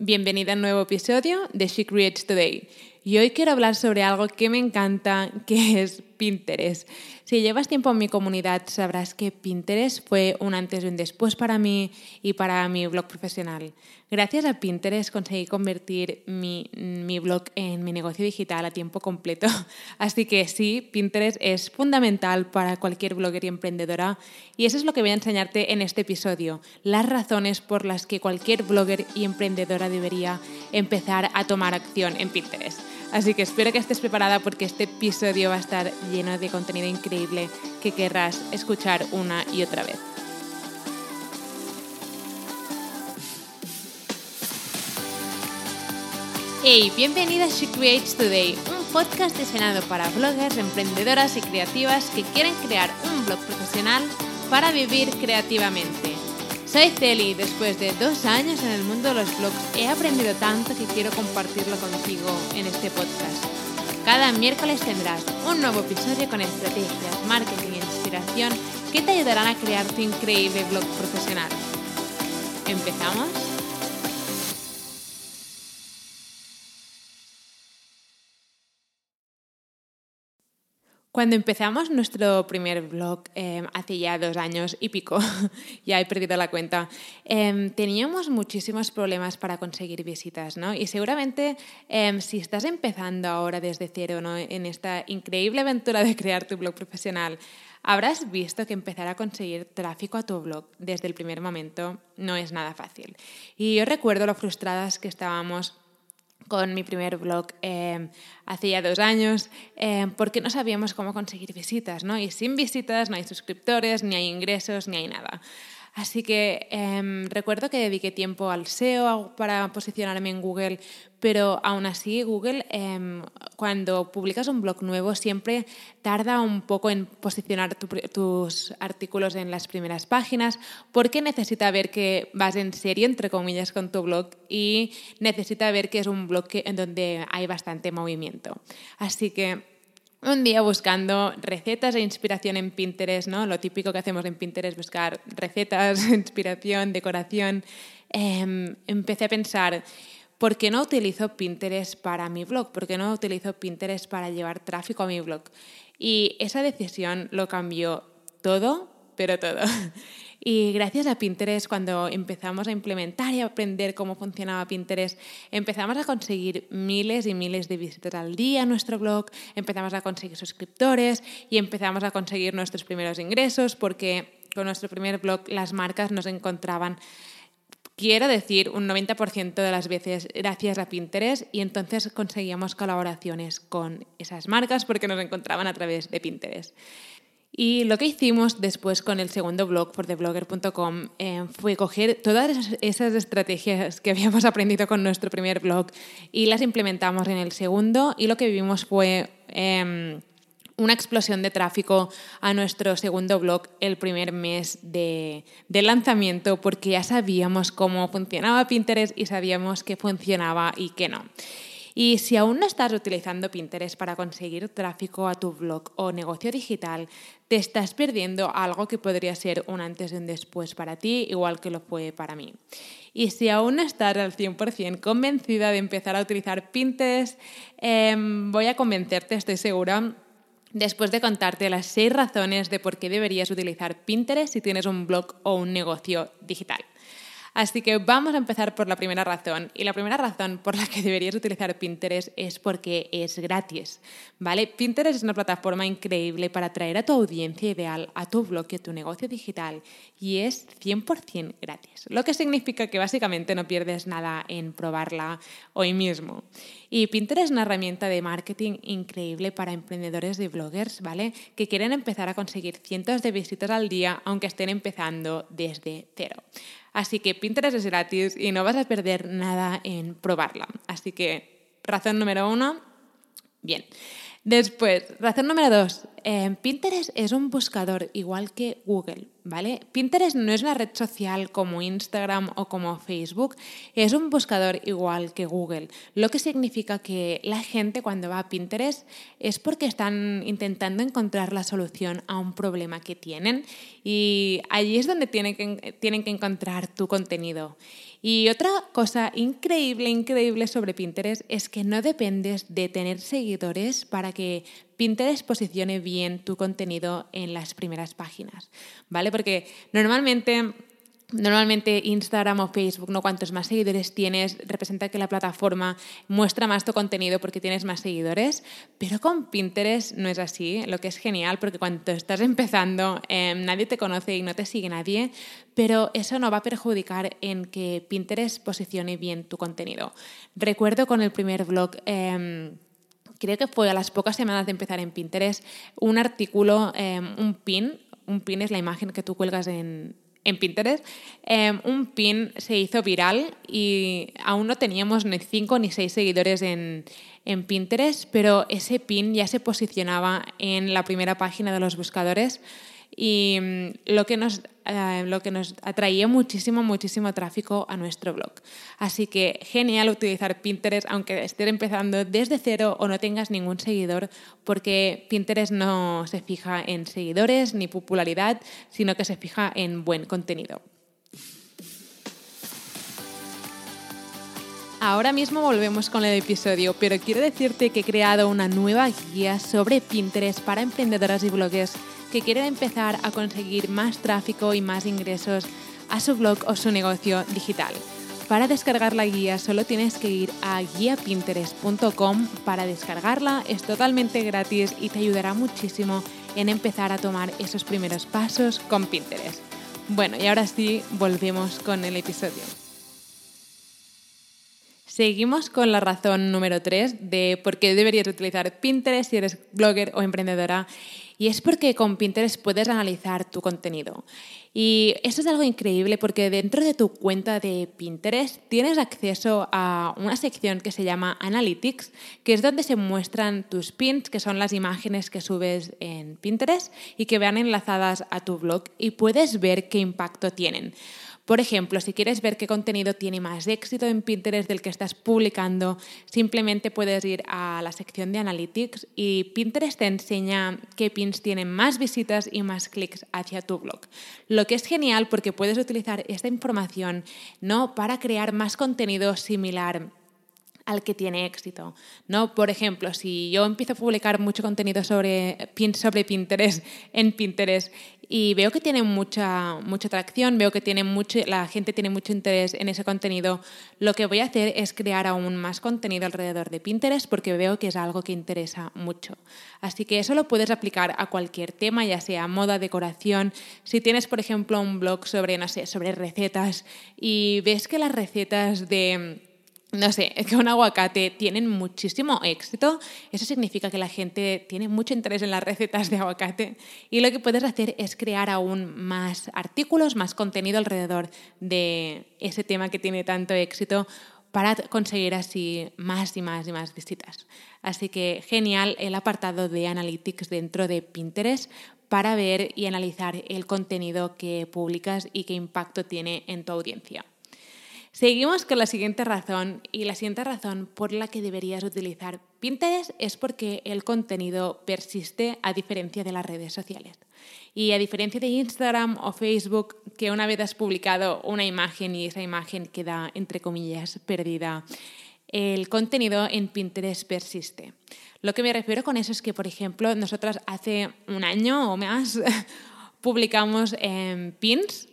Bienvenida a un nuevo episodio de She Creates Today. Y hoy quiero hablar sobre algo que me encanta, que es Pinterest. Si llevas tiempo en mi comunidad, sabrás que Pinterest fue un antes y un después para mí y para mi blog profesional. Gracias a Pinterest conseguí convertir mi, mi blog en mi negocio digital a tiempo completo. Así que sí, Pinterest es fundamental para cualquier blogger y emprendedora. Y eso es lo que voy a enseñarte en este episodio. Las razones por las que cualquier blogger y emprendedora debería empezar a tomar acción en Pinterest. Así que espero que estés preparada porque este episodio va a estar lleno de contenido increíble que querrás escuchar una y otra vez. Hey, bienvenida a She Creates Today, un podcast diseñado para bloggers, emprendedoras y creativas que quieren crear un blog profesional para vivir creativamente. Soy Celi después de dos años en el mundo de los blogs he aprendido tanto que quiero compartirlo contigo en este podcast. Cada miércoles tendrás un nuevo episodio con estrategias, marketing e inspiración que te ayudarán a crear tu increíble blog profesional. ¿Empezamos? Cuando empezamos nuestro primer blog eh, hace ya dos años y pico, ya he perdido la cuenta, eh, teníamos muchísimos problemas para conseguir visitas, ¿no? Y seguramente eh, si estás empezando ahora desde cero, ¿no? En esta increíble aventura de crear tu blog profesional, habrás visto que empezar a conseguir tráfico a tu blog desde el primer momento no es nada fácil. Y yo recuerdo lo frustradas que estábamos con mi primer blog eh, hace ya dos años, eh, porque no sabíamos cómo conseguir visitas, ¿no? Y sin visitas no hay suscriptores, ni hay ingresos, ni hay nada. Así que em, recuerdo que dediqué tiempo al SEO para posicionarme en Google, pero aún así Google em, cuando publicas un blog nuevo siempre tarda un poco en posicionar tus artículos en las primeras páginas porque necesita ver que vas en serio, entre comillas, con tu blog y necesita ver que es un blog en donde hay bastante movimiento. Así que un día buscando recetas e inspiración en Pinterest, ¿no? Lo típico que hacemos en Pinterest, buscar recetas, inspiración, decoración. Em, empecé a pensar, ¿por qué no utilizo Pinterest para mi blog? ¿Por qué no utilizo Pinterest para llevar tráfico a mi blog? Y esa decisión lo cambió todo, pero todo. Y gracias a Pinterest, cuando empezamos a implementar y a aprender cómo funcionaba Pinterest, empezamos a conseguir miles y miles de visitas al día en nuestro blog, empezamos a conseguir suscriptores y empezamos a conseguir nuestros primeros ingresos porque con nuestro primer blog las marcas nos encontraban quiero decir, un 90% de las veces gracias a Pinterest y entonces conseguíamos colaboraciones con esas marcas porque nos encontraban a través de Pinterest. Y lo que hicimos después con el segundo blog, fortheblogger.com, eh, fue coger todas esas estrategias que habíamos aprendido con nuestro primer blog y las implementamos en el segundo y lo que vivimos fue... Em, una explosión de tráfico a nuestro segundo blog el primer mes de, de, lanzamiento porque ya sabíamos cómo funcionaba Pinterest y sabíamos qué funcionaba y qué no. Y si aún no estás utilizando Pinterest para conseguir tráfico a tu blog o negocio digital, te estás perdiendo algo que podría ser un antes y un después para ti, igual que lo fue para mí. Y si aún no estás al 100% convencida de empezar a utilizar Pinterest, em, voy a convencerte, estoy segura, después de contarte las seis razones de por qué deberías utilizar Pinterest si tienes un blog o un negocio digital. Así que vamos a empezar por la primera razón. Y la primera razón por la que deberías utilizar Pinterest es porque es gratis. ¿Vale? Pinterest es una plataforma increíble para atraer a tu audiencia ideal a tu blog a tu negocio digital y es 100% gratis. Lo que significa que básicamente no pierdes nada en probarla hoy mismo. Y Pinterest es una herramienta de marketing increíble para emprendedores y bloggers, ¿vale? Que quieren empezar a conseguir cientos de visitas al día aunque estén empezando desde cero. Así que Pinterest es gratis y no vas a perder nada en probarla. Así que razón número uno, bien. Después, razón número dos, eh, Pinterest es un buscador igual que Google, ¿vale? Pinterest no es una red social como Instagram o como Facebook, es un buscador igual que Google, lo que significa que la gente cuando va a Pinterest es porque están intentando encontrar la solución a un problema que tienen y allí es donde tienen que, tienen que encontrar tu contenido. Y otra cosa increíble, increíble sobre Pinterest es que no dependes de tener seguidores para que Pinterest posicione bien tu contenido en las primeras páginas, ¿vale? Porque normalmente Normalmente Instagram o Facebook, ¿no? cuantos más seguidores tienes, representa que la plataforma muestra más tu contenido porque tienes más seguidores, pero con Pinterest no es así, lo que es genial porque cuando estás empezando em, nadie te conoce y no te sigue nadie, pero eso no va a perjudicar en que Pinterest posicione bien tu contenido. Recuerdo con el primer blog... Em, creo que fue a las pocas semanas de empezar en Pinterest, un artículo, em, un pin, un pin es la imagen que tú cuelgas en, en Pinterest, em, un pin se hizo viral y aún no teníamos ni cinco ni seis seguidores en, en Pinterest, pero ese pin ya se posicionaba en la primera página de los buscadores y mm, lo que nos, eh, lo que nos atraía muchísimo, muchísimo tráfico a nuestro blog. Así que genial utilizar Pinterest, aunque estés empezando desde cero o no tengas ningún seguidor, porque Pinterest no se fija en seguidores ni popularidad, sino que se fija en buen contenido. Ahora mismo volvemos con el episodio, pero quiero decirte que he creado una nueva guía sobre Pinterest para emprendedoras y bloggers que quieren empezar a conseguir más tráfico y más ingresos a su blog o su negocio digital. Para descargar la guía solo tienes que ir a guiapinterest.com para descargarla, es totalmente gratis y te ayudará muchísimo en empezar a tomar esos primeros pasos con Pinterest. Bueno, y ahora sí, volvemos con el episodio. Seguimos con la razón número 3 de por qué deberías utilizar Pinterest si eres blogger o emprendedora y es porque con Pinterest puedes analizar tu contenido. Y eso es algo increíble porque dentro de tu cuenta de Pinterest tienes acceso a una sección que se llama Analytics, que es donde se muestran tus pins, que son las imágenes que subes en Pinterest y que vean enlazadas a tu blog y puedes ver qué impacto tienen. Por ejemplo, si quieres ver qué contenido tiene más éxito en Pinterest del que estás publicando, simplemente puedes ir a la sección de Analytics y Pinterest te enseña qué pins tienen más visitas y más clics hacia tu blog. Lo que es genial porque puedes utilizar esta información ¿no? para crear más contenido similar al que tiene éxito. ¿no? Por ejemplo, si yo empiezo a publicar mucho contenido sobre, sobre Pinterest en Pinterest y veo que tiene mucha, mucha atracción, veo que tiene mucho, la gente tiene mucho interés en ese contenido, lo que voy a hacer es crear aún más contenido alrededor de Pinterest porque veo que es algo que interesa mucho. Así que eso lo puedes aplicar a cualquier tema, ya sea moda, decoración. Si tienes, por ejemplo, un blog sobre, no sé, sobre recetas y ves que las recetas de no sé, que un aguacate tienen muchísimo éxito, eso significa que la gente tiene mucho interés en las recetas de aguacate y lo que puedes hacer es crear aún más artículos, más contenido alrededor de ese tema que tiene tanto éxito para conseguir así más y más y más visitas. Así que genial el apartado de Analytics dentro de Pinterest para ver y analizar el contenido que publicas y qué impacto tiene en tu audiencia. Seguimos con la siguiente razón y la siguiente razón por la que deberías utilizar Pinterest es porque el contenido persiste a diferencia de las redes sociales. Y a diferencia de Instagram o Facebook, que una vez has publicado una imagen y esa imagen queda, entre comillas, perdida, el contenido en Pinterest persiste. Lo que me refiero con eso es que, por ejemplo, nosotros hace un año o más publicamos en pins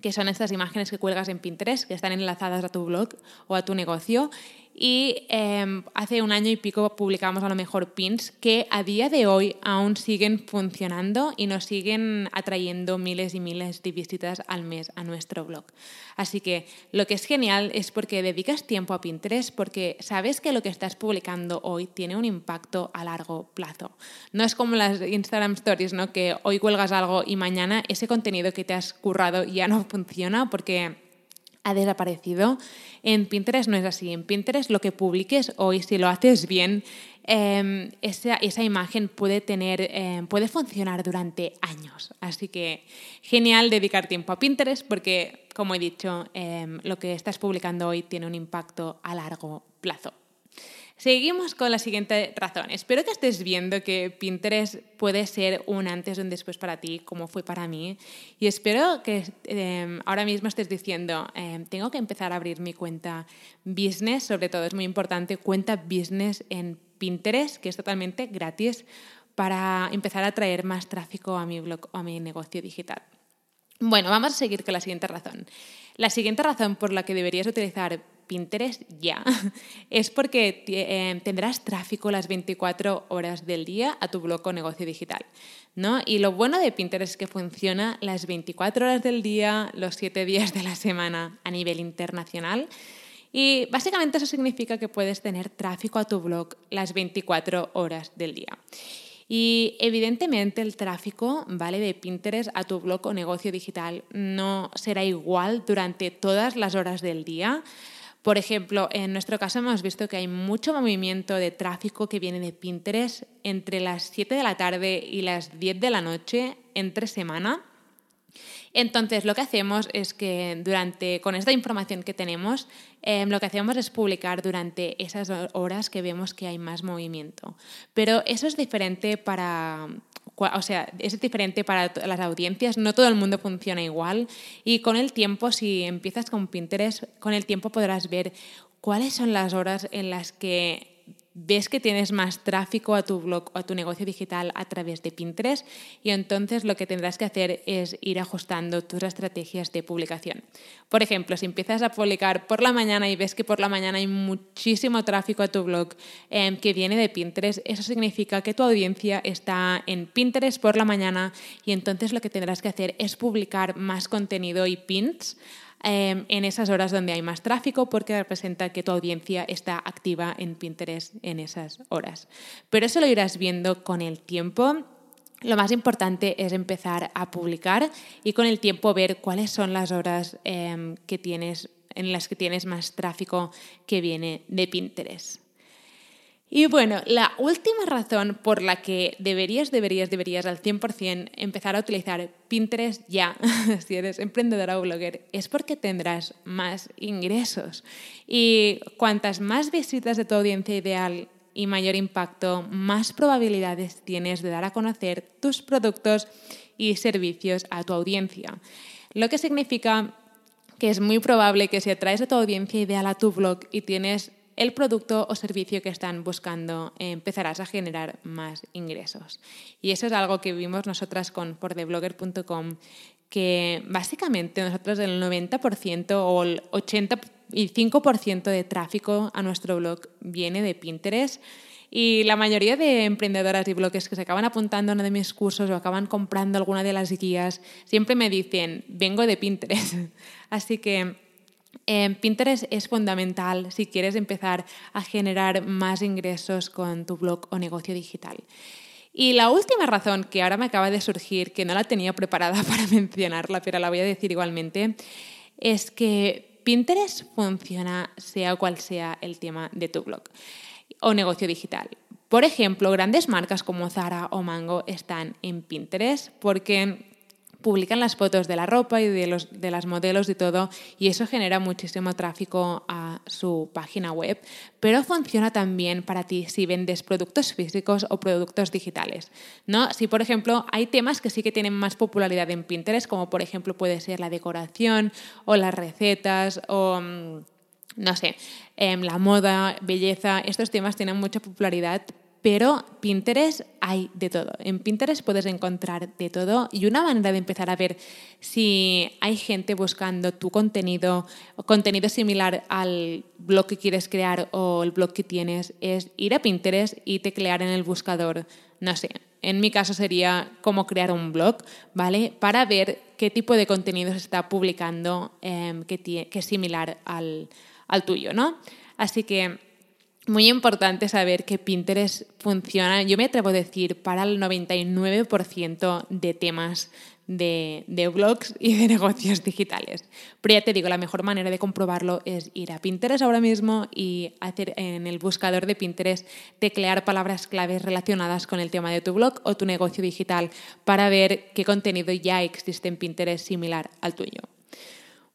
que son estas imágenes que cuelgas en Pinterest, que están enlazadas a tu blog o a tu negocio, y em, hace un año y pico publicamos a lo mejor pins que a día de hoy aún siguen funcionando y nos siguen atrayendo miles y miles de visitas al mes a nuestro blog. Así que lo que es genial es porque dedicas tiempo a Pinterest porque sabes que lo que estás publicando hoy tiene un impacto a largo plazo. No es como las Instagram Stories, ¿no? que hoy cuelgas algo y mañana ese contenido que te has currado ya no funciona porque ha desaparecido. En Pinterest no es así. En Pinterest lo que publiques hoy, si lo haces bien, em, esa, esa, imagen puede, tener, em, puede funcionar durante años. Así que genial dedicar tiempo a Pinterest porque, como he dicho, em, lo que estás publicando hoy tiene un impacto a largo plazo. Seguimos con la siguiente razón. Espero que estés viendo que Pinterest puede ser un antes y un después para ti, como fue para mí. Y espero que em, ahora mismo estés diciendo, em, tengo que empezar a abrir mi cuenta business, sobre todo es muy importante, cuenta business en Pinterest, que es totalmente gratis, para empezar a traer más tráfico a mi blog o a mi negocio digital. Bueno, vamos a seguir con la siguiente razón. La siguiente razón por la que deberías utilizar Pinterest ya es porque eh, tendrás tráfico las 24 horas del día a tu blog o negocio digital. ¿no? Y lo bueno de Pinterest es que funciona las 24 horas del día, los 7 días de la semana a nivel internacional. Y básicamente eso significa que puedes tener tráfico a tu blog las 24 horas del día. Y evidentemente el tráfico ¿vale? de Pinterest a tu blog o negocio digital no será igual durante todas las horas del día. Por ejemplo, en nuestro caso hemos visto que hay mucho movimiento de tráfico que viene de Pinterest entre las 7 de la tarde y las 10 de la noche entre semana. Entonces, lo que hacemos es que durante, con esta información que tenemos, em, lo que hacemos es publicar durante esas horas que vemos que hay más movimiento. Pero eso es diferente para, o sea, es diferente para las audiencias, no todo el mundo funciona igual. Y con el tiempo, si empiezas con Pinterest, con el tiempo podrás ver cuáles son las horas en las que ves que tienes más tráfico a tu blog o a tu negocio digital a través de Pinterest y entonces lo que tendrás que hacer es ir ajustando tus estrategias de publicación. Por ejemplo, si empiezas a publicar por la mañana y ves que por la mañana hay muchísimo tráfico a tu blog em, que viene de Pinterest, eso significa que tu audiencia está en Pinterest por la mañana y entonces lo que tendrás que hacer es publicar más contenido y pins Em, en esas horas donde hay más tráfico porque representa que tu audiencia está activa en Pinterest en esas horas. Pero eso lo irás viendo con el tiempo. Lo más importante es empezar a publicar y con el tiempo ver cuáles son las horas em, que tienes, en las que tienes más tráfico que viene de Pinterest. Y bueno, la última razón por la que deberías, deberías, deberías al 100% empezar a utilizar Pinterest ya, si eres emprendedora o blogger, es porque tendrás más ingresos. Y cuantas más visitas de tu audiencia ideal y mayor impacto, más probabilidades tienes de dar a conocer tus productos y servicios a tu audiencia. Lo que significa que es muy probable que si atraes a tu audiencia ideal a tu blog y tienes el producto o servicio que están buscando, empezarás a generar más ingresos. Y eso es algo que vimos nosotras con pordeblogger.com, que básicamente nosotros el 90% o el 85% de tráfico a nuestro blog viene de Pinterest. Y la mayoría de emprendedoras y blogs que se acaban apuntando a uno de mis cursos o acaban comprando alguna de las guías, siempre me dicen, vengo de Pinterest. Así que Pinterest es fundamental si quieres empezar a generar más ingresos con tu blog o negocio digital. Y la última razón que ahora me acaba de surgir, que no la tenía preparada para mencionarla, pero la voy a decir igualmente, es que Pinterest funciona sea cual sea el tema de tu blog o negocio digital. Por ejemplo, grandes marcas como Zara o Mango están en Pinterest porque publican las fotos de la ropa y de, los, de las modelos y todo, y eso genera muchísimo tráfico a su página web, pero funciona también para ti si vendes productos físicos o productos digitales. ¿no? Si, por ejemplo, hay temas que sí que tienen más popularidad en Pinterest, como por ejemplo puede ser la decoración o las recetas o mm, no sé, em, la moda, belleza, estos temas tienen mucha popularidad, pero Pinterest hay de todo. En Pinterest puedes encontrar de todo y una manera de empezar a ver si hay gente buscando tu contenido o contenido similar al blog que quieres crear o el blog que tienes es ir a Pinterest y teclear en el buscador, no sé, en mi caso sería cómo crear un blog, ¿vale? Para ver qué tipo de contenido se está publicando em, que, es similar al tuyo, ¿no? Así que muy importante saber que Pinterest funciona, yo me atrevo a decir, para el 99% de temas de, blogs y de negocios digitales. Pero ya te digo, la mejor manera de comprobarlo es ir a Pinterest ahora mismo y hacer en el buscador de Pinterest teclear palabras claves relacionadas con el tema de tu blog o tu negocio digital para ver qué contenido ya existe en Pinterest similar al tuyo.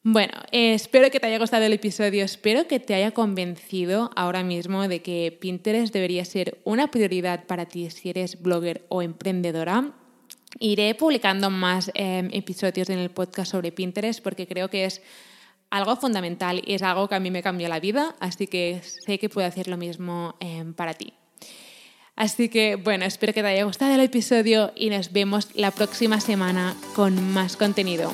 Bueno, espero que te haya gustado el episodio, espero que te haya convencido ahora mismo de que Pinterest debería ser una prioridad para ti si eres blogger o emprendedora. Iré publicando más em, episodios en el podcast sobre Pinterest porque creo que es algo fundamental y es algo que a mí me cambió la vida, así que sé que puedo hacer lo mismo em, para ti. Así que bueno, espero que te haya gustado el episodio y nos vemos la próxima semana con más contenido.